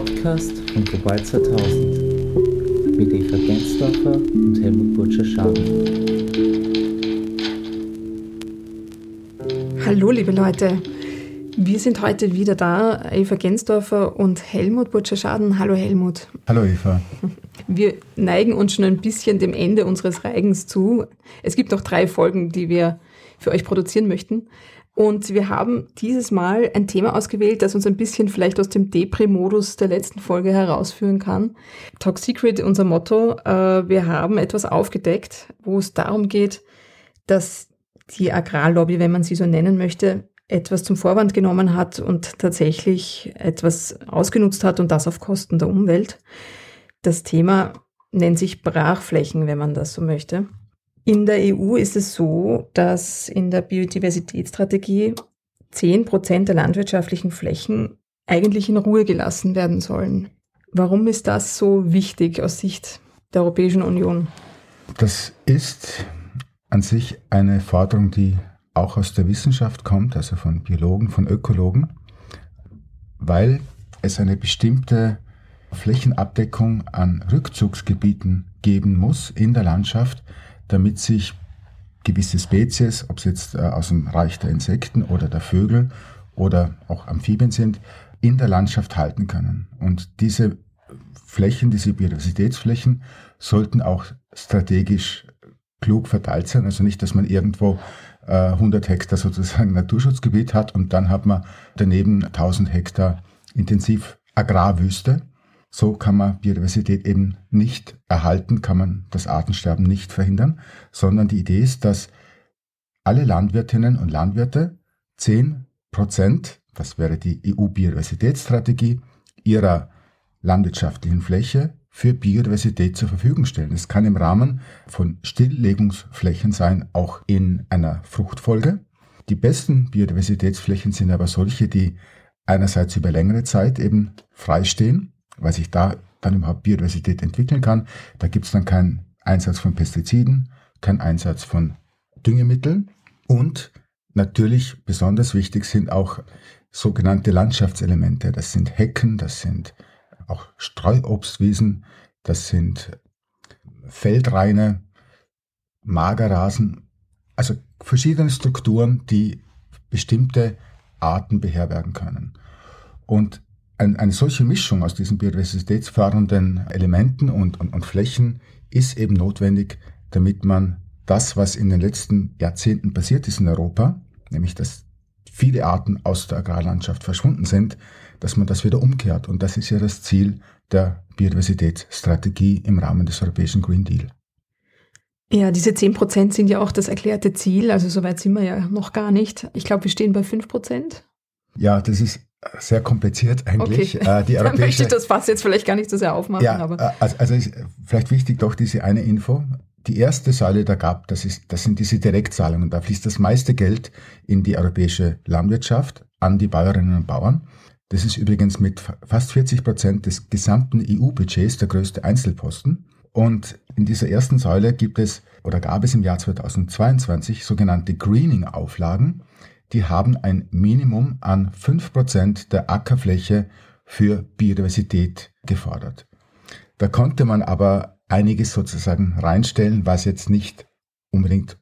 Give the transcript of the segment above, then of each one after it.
Podcast von Global 2000 mit Eva Gensdorfer und Helmut Burtscher-Schaden. Hallo liebe Leute, wir sind heute wieder da, Eva Gensdorfer und Helmut Burtscher-Schaden. Hallo Helmut. Hallo Eva. Wir neigen uns schon ein bisschen dem Ende unseres Reigens zu. Es gibt noch drei Folgen, die wir für euch produzieren möchten. Und wir haben dieses Mal ein Thema ausgewählt, das uns ein bisschen vielleicht aus dem Depri-Modus der letzten Folge herausführen kann. Talk Secret, unser Motto. Äh, wir haben etwas aufgedeckt, wo es darum geht, dass die Agrarlobby, wenn man sie so nennen möchte, etwas zum Vorwand genommen hat und tatsächlich etwas ausgenutzt hat und das auf Kosten der Umwelt. Das Thema nennt sich Brachflächen, wenn man das so möchte. In der EU ist es so, dass in der Biodiversitätsstrategie 10 Prozent der landwirtschaftlichen Flächen eigentlich in Ruhe gelassen werden sollen. Warum ist das so wichtig aus Sicht der Europäischen Union? Das ist an sich eine Forderung, die auch aus der Wissenschaft kommt, also von Biologen, von Ökologen, weil es eine bestimmte Flächenabdeckung an Rückzugsgebieten geben muss in der Landschaft, damit sich gewisse Spezies, ob es jetzt äh, aus dem Reich der Insekten oder der Vögel oder auch Amphibien sind, in der Landschaft halten können. Und diese Flächen, diese Biodiversitätsflächen, sollten auch strategisch klug verteilt sein. Also nicht, dass man irgendwo äh, 100 Hektar sozusagen Naturschutzgebiet hat und dann hat man daneben 1000 Hektar intensiv Agrarwüste. So kann man Biodiversität eben nicht erhalten, kann man das Artensterben nicht verhindern, sondern die Idee ist, dass alle Landwirtinnen und Landwirte 10 Prozent, das wäre die EU-Biodiversitätsstrategie, ihrer landwirtschaftlichen Fläche für Biodiversität zur Verfügung stellen. Es kann im Rahmen von Stilllegungsflächen sein, auch in einer Fruchtfolge. Die besten Biodiversitätsflächen sind aber solche, die einerseits über längere Zeit eben freistehen weil sich da dann überhaupt Biodiversität entwickeln kann. Da gibt es dann keinen Einsatz von Pestiziden, keinen Einsatz von Düngemitteln und natürlich besonders wichtig sind auch sogenannte Landschaftselemente. Das sind Hecken, das sind auch Streuobstwiesen, das sind Feldreine, Magerrasen, also verschiedene Strukturen, die bestimmte Arten beherbergen können. Und ein, eine solche Mischung aus diesen biodiversitätsfördernden Elementen und, und, und Flächen ist eben notwendig, damit man das, was in den letzten Jahrzehnten passiert ist in Europa, nämlich dass viele Arten aus der Agrarlandschaft verschwunden sind, dass man das wieder umkehrt. Und das ist ja das Ziel der Biodiversitätsstrategie im Rahmen des Europäischen Green Deal. Ja, diese 10 Prozent sind ja auch das erklärte Ziel. Also soweit sind wir ja noch gar nicht. Ich glaube, wir stehen bei 5 Prozent. Ja, das ist sehr kompliziert eigentlich. Okay. Äh, die Dann möchte ich das Fass jetzt vielleicht gar nicht so sehr aufmachen. Ja, aber. Äh, also, also ist vielleicht wichtig doch diese eine Info. Die erste Säule der GAP, das, ist, das sind diese Direktzahlungen. Da fließt das meiste Geld in die europäische Landwirtschaft, an die Bäuerinnen und Bauern. Das ist übrigens mit fast 40 Prozent des gesamten EU-Budgets der größte Einzelposten. Und in dieser ersten Säule gibt es oder gab es im Jahr 2022 sogenannte Greening-Auflagen die haben ein Minimum an 5% der Ackerfläche für Biodiversität gefordert. Da konnte man aber einiges sozusagen reinstellen, was jetzt nicht unbedingt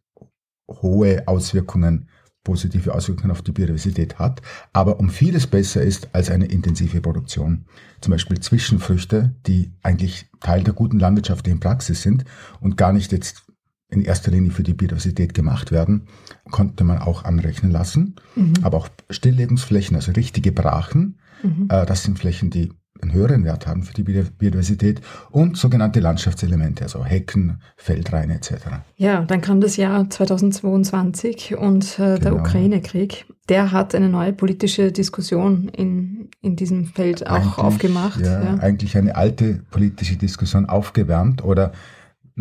hohe Auswirkungen, positive Auswirkungen auf die Biodiversität hat, aber um vieles besser ist als eine intensive Produktion. Zum Beispiel Zwischenfrüchte, die eigentlich Teil der guten landwirtschaftlichen Praxis sind und gar nicht jetzt in erster Linie für die Biodiversität gemacht werden, konnte man auch anrechnen lassen. Mhm. Aber auch Stilllegungsflächen, also richtige Brachen, mhm. äh, das sind Flächen, die einen höheren Wert haben für die Biodiversität und sogenannte Landschaftselemente, also Hecken, Feldreine etc. Ja, dann kam das Jahr 2022 und äh, der genau. Ukraine-Krieg. Der hat eine neue politische Diskussion in, in diesem Feld auch eigentlich, aufgemacht. Ja, ja, eigentlich eine alte politische Diskussion aufgewärmt oder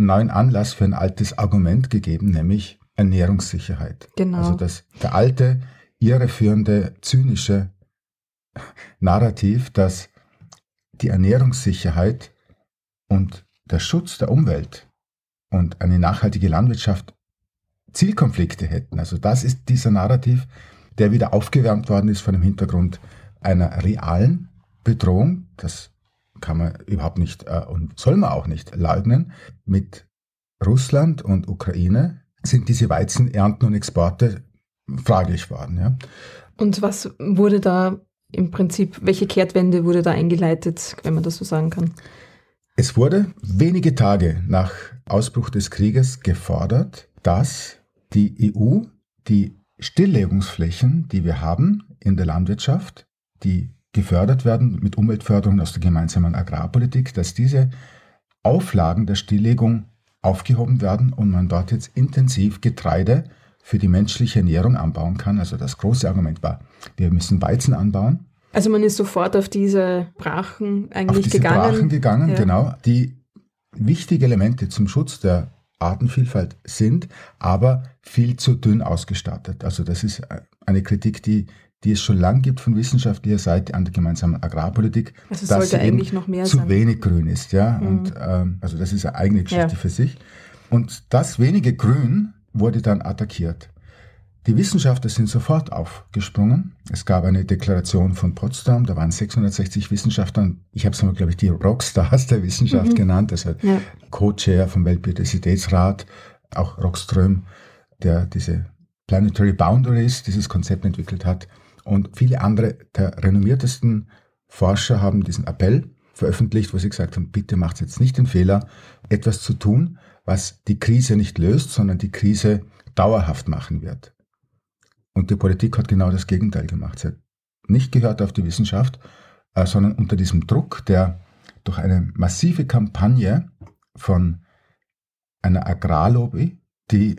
neuen Anlass für ein altes Argument gegeben, nämlich Ernährungssicherheit. Genau. Also das, der alte, irreführende, zynische Narrativ, dass die Ernährungssicherheit und der Schutz der Umwelt und eine nachhaltige Landwirtschaft Zielkonflikte hätten. Also das ist dieser Narrativ, der wieder aufgewärmt worden ist vor dem Hintergrund einer realen Bedrohung das kann man überhaupt nicht äh, und soll man auch nicht leugnen, mit Russland und Ukraine sind diese Weizenernten und Exporte fraglich worden. Ja. Und was wurde da im Prinzip, welche Kehrtwende wurde da eingeleitet, wenn man das so sagen kann? Es wurde wenige Tage nach Ausbruch des Krieges gefordert, dass die EU die Stilllegungsflächen, die wir haben in der Landwirtschaft, die gefördert werden mit Umweltförderung aus der gemeinsamen Agrarpolitik, dass diese Auflagen der Stilllegung aufgehoben werden und man dort jetzt intensiv Getreide für die menschliche Ernährung anbauen kann. Also das große Argument war, wir müssen Weizen anbauen. Also man ist sofort auf diese Brachen eigentlich auf diese gegangen. Brachen gegangen, ja. genau, die wichtige Elemente zum Schutz der Artenvielfalt sind, aber viel zu dünn ausgestattet. Also das ist eine Kritik, die, die es schon lange gibt von wissenschaftlicher Seite an der gemeinsamen Agrarpolitik, also dass sie eben zu sein. wenig grün ist. Ja? Mhm. Und ähm, also das ist eine eigene Geschichte ja. für sich. Und das wenige Grün wurde dann attackiert. Die Wissenschaftler sind sofort aufgesprungen. Es gab eine Deklaration von Potsdam, da waren 660 Wissenschaftler. Ich habe es mal, glaube ich, die Rockstars der Wissenschaft mhm. genannt, also ja. Co-Chair vom Weltbiodiversitätsrat, auch Rockström, der diese Planetary Boundaries, dieses Konzept entwickelt hat. Und viele andere der renommiertesten Forscher haben diesen Appell veröffentlicht, wo sie gesagt haben, bitte macht jetzt nicht den Fehler, etwas zu tun, was die Krise nicht löst, sondern die Krise dauerhaft machen wird. Und die Politik hat genau das Gegenteil gemacht. Sie hat nicht gehört auf die Wissenschaft, äh, sondern unter diesem Druck, der durch eine massive Kampagne von einer Agrarlobby, die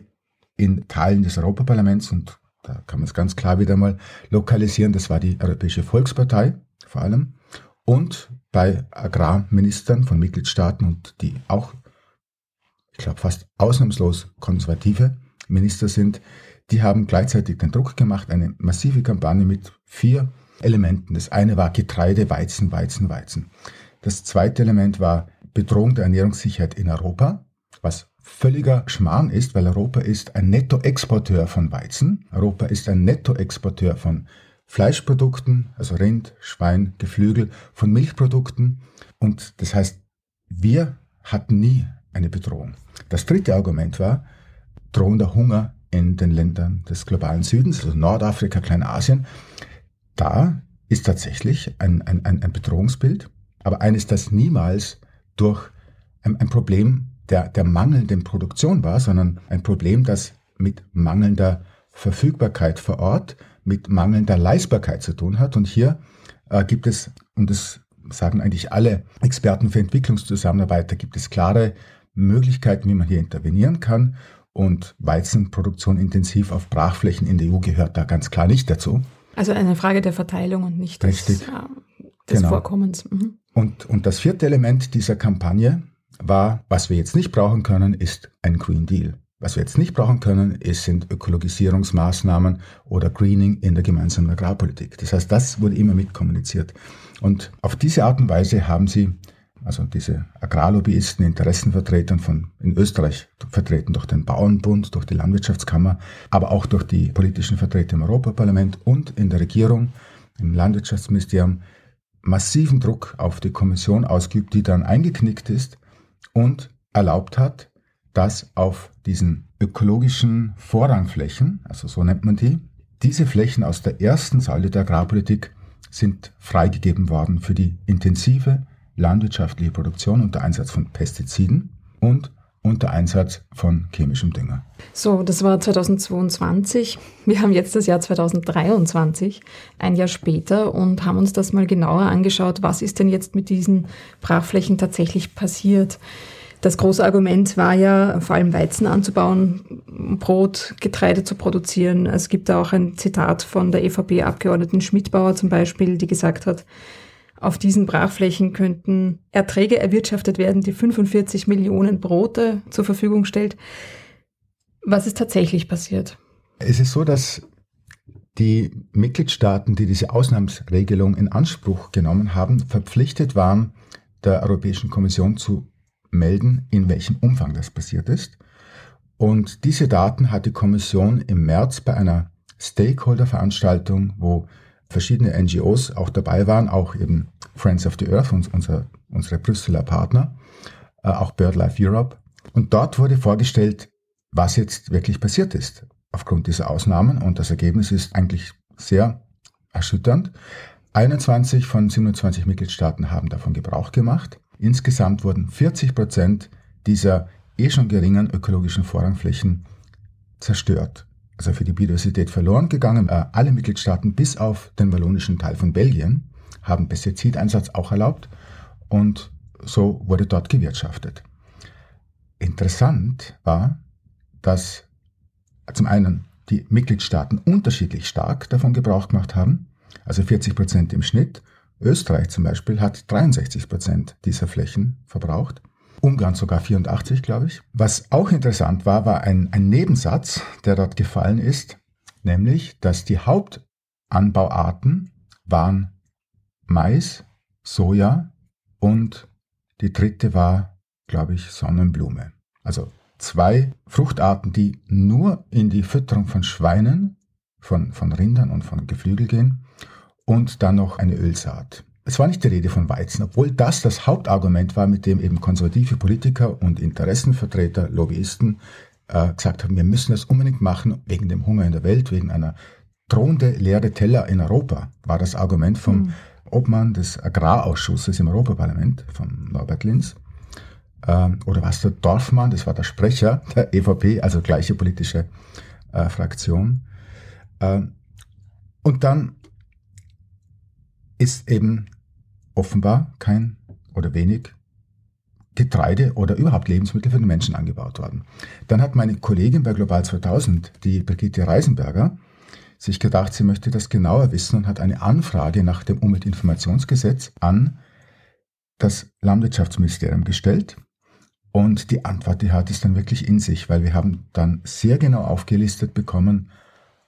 in Teilen des Europaparlaments, und da kann man es ganz klar wieder mal lokalisieren, das war die Europäische Volkspartei vor allem, und bei Agrarministern von Mitgliedstaaten und die auch ich glaube fast ausnahmslos konservative Minister sind, die haben gleichzeitig den Druck gemacht, eine massive Kampagne mit vier Elementen. Das eine war Getreide, Weizen, Weizen, Weizen. Das zweite Element war Bedrohung der Ernährungssicherheit in Europa, was völliger Schmarrn ist, weil Europa ist ein Nettoexporteur von Weizen. Europa ist ein Nettoexporteur von Fleischprodukten, also Rind, Schwein, Geflügel, von Milchprodukten. Und das heißt, wir hatten nie eine Bedrohung. Das dritte Argument war drohender Hunger in den Ländern des globalen Südens, also Nordafrika, Kleinasien. Da ist tatsächlich ein, ein, ein Bedrohungsbild, aber eines, das niemals durch ein, ein Problem der, der mangelnden Produktion war, sondern ein Problem, das mit mangelnder Verfügbarkeit vor Ort, mit mangelnder Leistbarkeit zu tun hat. Und hier äh, gibt es, und das sagen eigentlich alle Experten für Entwicklungszusammenarbeit, da gibt es klare Möglichkeiten, wie man hier intervenieren kann. Und Weizenproduktion intensiv auf Brachflächen in der EU gehört da ganz klar nicht dazu. Also eine Frage der Verteilung und nicht des, Richtig. Äh, des genau. Vorkommens. Mhm. Und, und das vierte Element dieser Kampagne war, was wir jetzt nicht brauchen können, ist ein Green Deal. Was wir jetzt nicht brauchen können, ist, sind Ökologisierungsmaßnahmen oder Greening in der gemeinsamen Agrarpolitik. Das heißt, das wurde immer mitkommuniziert. Und auf diese Art und Weise haben sie also diese Agrarlobbyisten, Interessenvertretern von in Österreich vertreten durch den Bauernbund, durch die Landwirtschaftskammer, aber auch durch die politischen Vertreter im Europaparlament und in der Regierung, im Landwirtschaftsministerium, massiven Druck auf die Kommission ausgeübt, die dann eingeknickt ist und erlaubt hat, dass auf diesen ökologischen Vorrangflächen, also so nennt man die, diese Flächen aus der ersten Säule der Agrarpolitik sind freigegeben worden für die intensive landwirtschaftliche Produktion unter Einsatz von Pestiziden und unter Einsatz von chemischem Dünger. So, das war 2022. Wir haben jetzt das Jahr 2023, ein Jahr später, und haben uns das mal genauer angeschaut. Was ist denn jetzt mit diesen Brachflächen tatsächlich passiert? Das große Argument war ja, vor allem Weizen anzubauen, Brot, Getreide zu produzieren. Es gibt da auch ein Zitat von der EVP-Abgeordneten Schmidbauer zum Beispiel, die gesagt hat, auf diesen Brachflächen könnten Erträge erwirtschaftet werden, die 45 Millionen Brote zur Verfügung stellt. Was ist tatsächlich passiert? Es ist so, dass die Mitgliedstaaten, die diese Ausnahmsregelung in Anspruch genommen haben, verpflichtet waren, der Europäischen Kommission zu melden, in welchem Umfang das passiert ist. Und diese Daten hat die Kommission im März bei einer Stakeholder-Veranstaltung, wo verschiedene NGOs auch dabei waren, auch eben Friends of the Earth, unser, unsere Brüsseler Partner, äh, auch BirdLife Europe. Und dort wurde vorgestellt, was jetzt wirklich passiert ist aufgrund dieser Ausnahmen. Und das Ergebnis ist eigentlich sehr erschütternd. 21 von 27 Mitgliedstaaten haben davon Gebrauch gemacht. Insgesamt wurden 40 Prozent dieser eh schon geringen ökologischen Vorrangflächen zerstört. Also für die Biodiversität verloren gegangen. Äh, alle Mitgliedstaaten bis auf den wallonischen Teil von Belgien haben Pestizideinsatz auch erlaubt und so wurde dort gewirtschaftet. Interessant war, dass zum einen die Mitgliedstaaten unterschiedlich stark davon Gebrauch gemacht haben, also 40 Prozent im Schnitt. Österreich zum Beispiel hat 63 Prozent dieser Flächen verbraucht. Ungarn sogar 84, glaube ich. Was auch interessant war, war ein, ein Nebensatz, der dort gefallen ist, nämlich, dass die Hauptanbauarten waren Mais, Soja und die dritte war, glaube ich, Sonnenblume. Also zwei Fruchtarten, die nur in die Fütterung von Schweinen, von, von Rindern und von Geflügel gehen und dann noch eine Ölsaat. Es war nicht die Rede von Weizen, obwohl das das Hauptargument war, mit dem eben konservative Politiker und Interessenvertreter, Lobbyisten äh, gesagt haben, wir müssen das unbedingt machen wegen dem Hunger in der Welt, wegen einer drohende leere Teller in Europa, war das Argument vom mhm. Obmann des Agrarausschusses im Europaparlament, von Norbert Linz. Ähm, oder was der Dorfmann, das war der Sprecher der EVP, also gleiche politische äh, Fraktion. Ähm, und dann ist eben offenbar kein oder wenig Getreide oder überhaupt Lebensmittel für den Menschen angebaut worden. Dann hat meine Kollegin bei Global 2000, die Brigitte Reisenberger, sich gedacht, sie möchte das genauer wissen und hat eine Anfrage nach dem Umweltinformationsgesetz an das Landwirtschaftsministerium gestellt. Und die Antwort, die hat es dann wirklich in sich, weil wir haben dann sehr genau aufgelistet bekommen,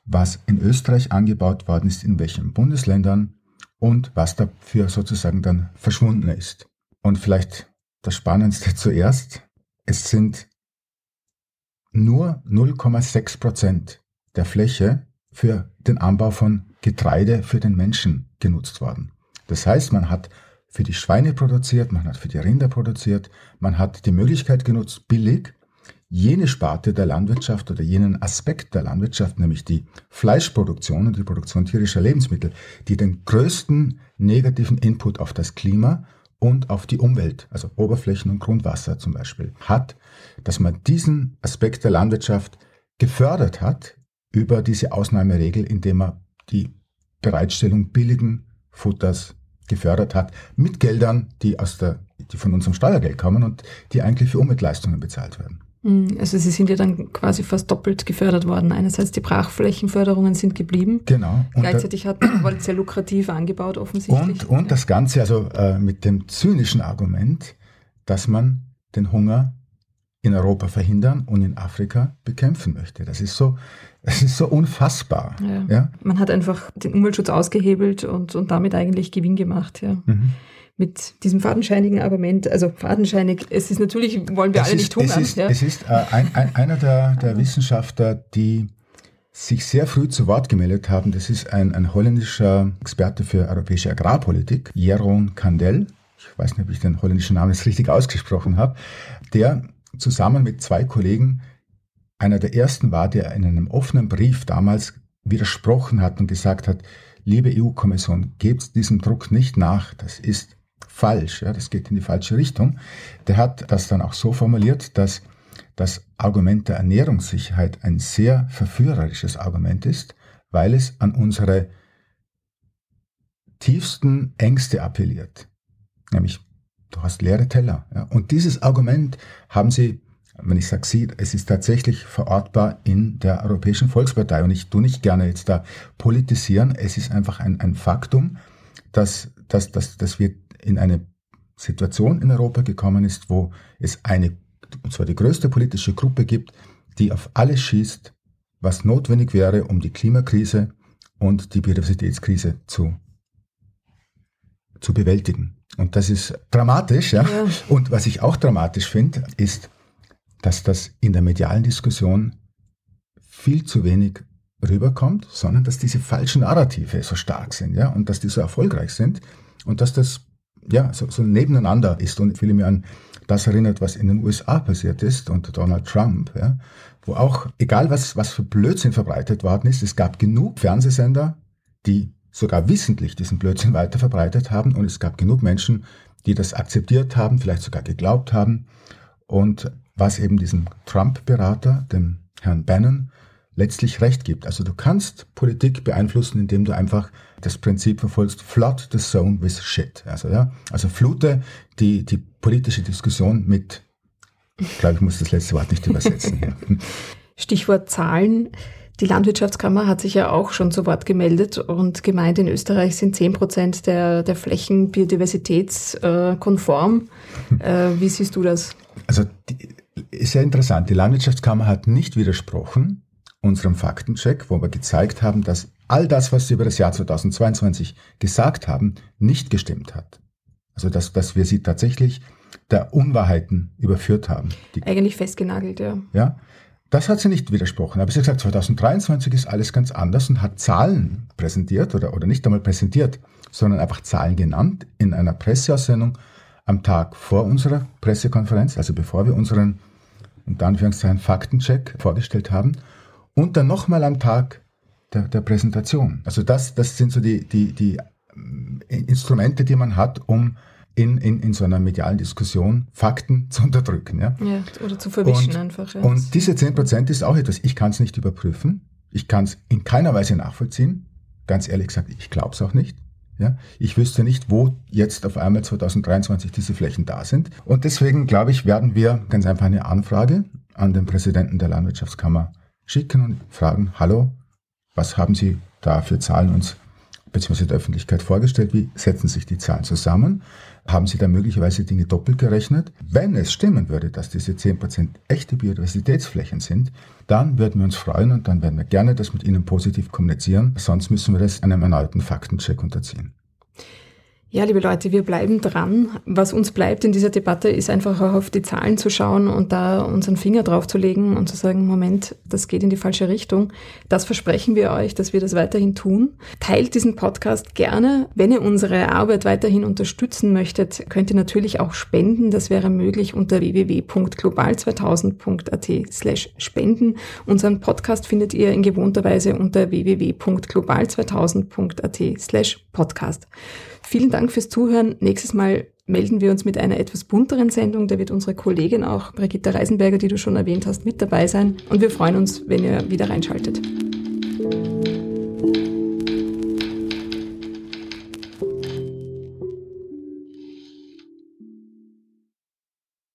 was in Österreich angebaut worden ist, in welchen Bundesländern und was dafür sozusagen dann verschwunden ist. Und vielleicht das Spannendste zuerst, es sind nur 0,6 Prozent der Fläche für den Anbau von Getreide für den Menschen genutzt worden. Das heißt, man hat für die Schweine produziert, man hat für die Rinder produziert, man hat die Möglichkeit genutzt, billig jene Sparte der Landwirtschaft oder jenen Aspekt der Landwirtschaft, nämlich die Fleischproduktion und die Produktion tierischer Lebensmittel, die den größten negativen Input auf das Klima und auf die Umwelt, also Oberflächen und Grundwasser zum Beispiel, hat, dass man diesen Aspekt der Landwirtschaft gefördert hat über diese Ausnahmeregel, indem man die Bereitstellung billigen Futters gefördert hat, mit Geldern, die aus der, die von unserem Steuergeld kommen und die eigentlich für Umweltleistungen bezahlt werden. Hm, also sie sind ja dann quasi fast doppelt gefördert worden. Einerseits die Brachflächenförderungen sind geblieben. Genau. Und Gleichzeitig hat man sehr lukrativ angebaut offensichtlich. Und, und das Ganze also äh, mit dem zynischen Argument, dass man den Hunger in Europa verhindern und in Afrika bekämpfen möchte. Das ist so, das ist so unfassbar. Ja. ja. Man hat einfach den Umweltschutz ausgehebelt und, und damit eigentlich Gewinn gemacht. Ja. Mhm. Mit diesem fadenscheinigen Argument, also fadenscheinig, es ist natürlich, wollen wir es alle ist, nicht hungern. Es ist, ja. es ist äh, ein, ein, einer der, der Wissenschaftler, die sich sehr früh zu Wort gemeldet haben. Das ist ein, ein holländischer Experte für europäische Agrarpolitik, Jeroen Kandel. Ich weiß nicht, ob ich den holländischen Namen jetzt richtig ausgesprochen habe. Der zusammen mit zwei Kollegen einer der ersten war, der in einem offenen Brief damals widersprochen hat und gesagt hat, liebe EU-Kommission, gebt diesem Druck nicht nach, das ist falsch, ja, das geht in die falsche Richtung. Der hat das dann auch so formuliert, dass das Argument der Ernährungssicherheit ein sehr verführerisches Argument ist, weil es an unsere tiefsten Ängste appelliert. Nämlich du hast leere Teller. Ja. Und dieses Argument haben sie, wenn ich sage sie, es ist tatsächlich verortbar in der Europäischen Volkspartei. Und ich tue nicht gerne jetzt da politisieren. Es ist einfach ein, ein Faktum, dass, dass, dass, dass wir in eine Situation in Europa gekommen ist, wo es eine, und zwar die größte politische Gruppe gibt, die auf alles schießt, was notwendig wäre, um die Klimakrise und die Biodiversitätskrise zu, zu bewältigen. Und das ist dramatisch, ja. ja. Und was ich auch dramatisch finde, ist, dass das in der medialen Diskussion viel zu wenig rüberkommt, sondern dass diese falschen Narrative so stark sind, ja, und dass die so erfolgreich sind und dass das ja, so, so nebeneinander ist. Und viele mir an das erinnert, was in den USA passiert ist unter Donald Trump, ja, wo auch, egal was, was für Blödsinn verbreitet worden ist, es gab genug Fernsehsender, die sogar wissentlich diesen Blödsinn weiter verbreitet haben und es gab genug Menschen, die das akzeptiert haben, vielleicht sogar geglaubt haben. Und was eben diesem Trump-Berater, dem Herrn Bannon, letztlich recht gibt. Also du kannst Politik beeinflussen, indem du einfach das Prinzip verfolgst, flood the zone with shit. Also, ja, also flute die, die politische Diskussion mit, ich glaube, ich muss das letzte Wort nicht übersetzen. Stichwort Zahlen. Die Landwirtschaftskammer hat sich ja auch schon zu Wort gemeldet und gemeint, in Österreich sind 10 Prozent der, der Flächen biodiversitätskonform. Äh, wie siehst du das? Also die, ist ja interessant. Die Landwirtschaftskammer hat nicht widersprochen unserem Faktencheck, wo wir gezeigt haben, dass all das, was sie über das Jahr 2022 gesagt haben, nicht gestimmt hat. Also dass, dass wir sie tatsächlich der Unwahrheiten überführt haben. Eigentlich festgenagelt, ja. Ja, das hat sie nicht widersprochen. Aber sie hat gesagt, 2023 ist alles ganz anders und hat Zahlen präsentiert oder, oder nicht einmal präsentiert, sondern einfach Zahlen genannt in einer Presseaussendung am Tag vor unserer Pressekonferenz, also bevor wir unseren, unter Anführungszeichen, Faktencheck vorgestellt haben und dann nochmal am Tag der, der Präsentation. Also das, das sind so die, die, die äh, Instrumente, die man hat, um in, in, in so einer medialen Diskussion Fakten zu unterdrücken. Ja, ja oder zu verwischen und, einfach. Ja. Und diese 10% ist auch etwas, ich kann es nicht überprüfen, ich kann es in keiner Weise nachvollziehen. Ganz ehrlich gesagt, ich glaube es auch nicht. Ja, ich wüsste nicht, wo jetzt auf einmal 2023 diese Flächen da sind. Und deswegen, glaube ich, werden wir ganz einfach eine Anfrage an den Präsidenten der Landwirtschaftskammer schicken und fragen, hallo, was haben Sie da für Zahlen uns bzw. der Öffentlichkeit vorgestellt? Wie setzen sich die Zahlen zusammen? Haben Sie da möglicherweise Dinge doppelt gerechnet? Wenn es stimmen würde, dass diese 10% echte Biodiversitätsflächen sind, dann würden wir uns freuen und dann werden wir gerne das mit Ihnen positiv kommunizieren. Sonst müssen wir das einem erneuten Faktencheck unterziehen. Ja, liebe Leute, wir bleiben dran. Was uns bleibt in dieser Debatte, ist einfach auch auf die Zahlen zu schauen und da unseren Finger drauf zu legen und zu sagen, Moment, das geht in die falsche Richtung. Das versprechen wir euch, dass wir das weiterhin tun. Teilt diesen Podcast gerne. Wenn ihr unsere Arbeit weiterhin unterstützen möchtet, könnt ihr natürlich auch spenden. Das wäre möglich unter www.global2000.at slash spenden. Unseren Podcast findet ihr in gewohnter Weise unter www.global2000.at slash podcast. Vielen Dank fürs Zuhören. Nächstes Mal melden wir uns mit einer etwas bunteren Sendung. Da wird unsere Kollegin auch, Brigitta Reisenberger, die du schon erwähnt hast, mit dabei sein. Und wir freuen uns, wenn ihr wieder reinschaltet.